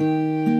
Música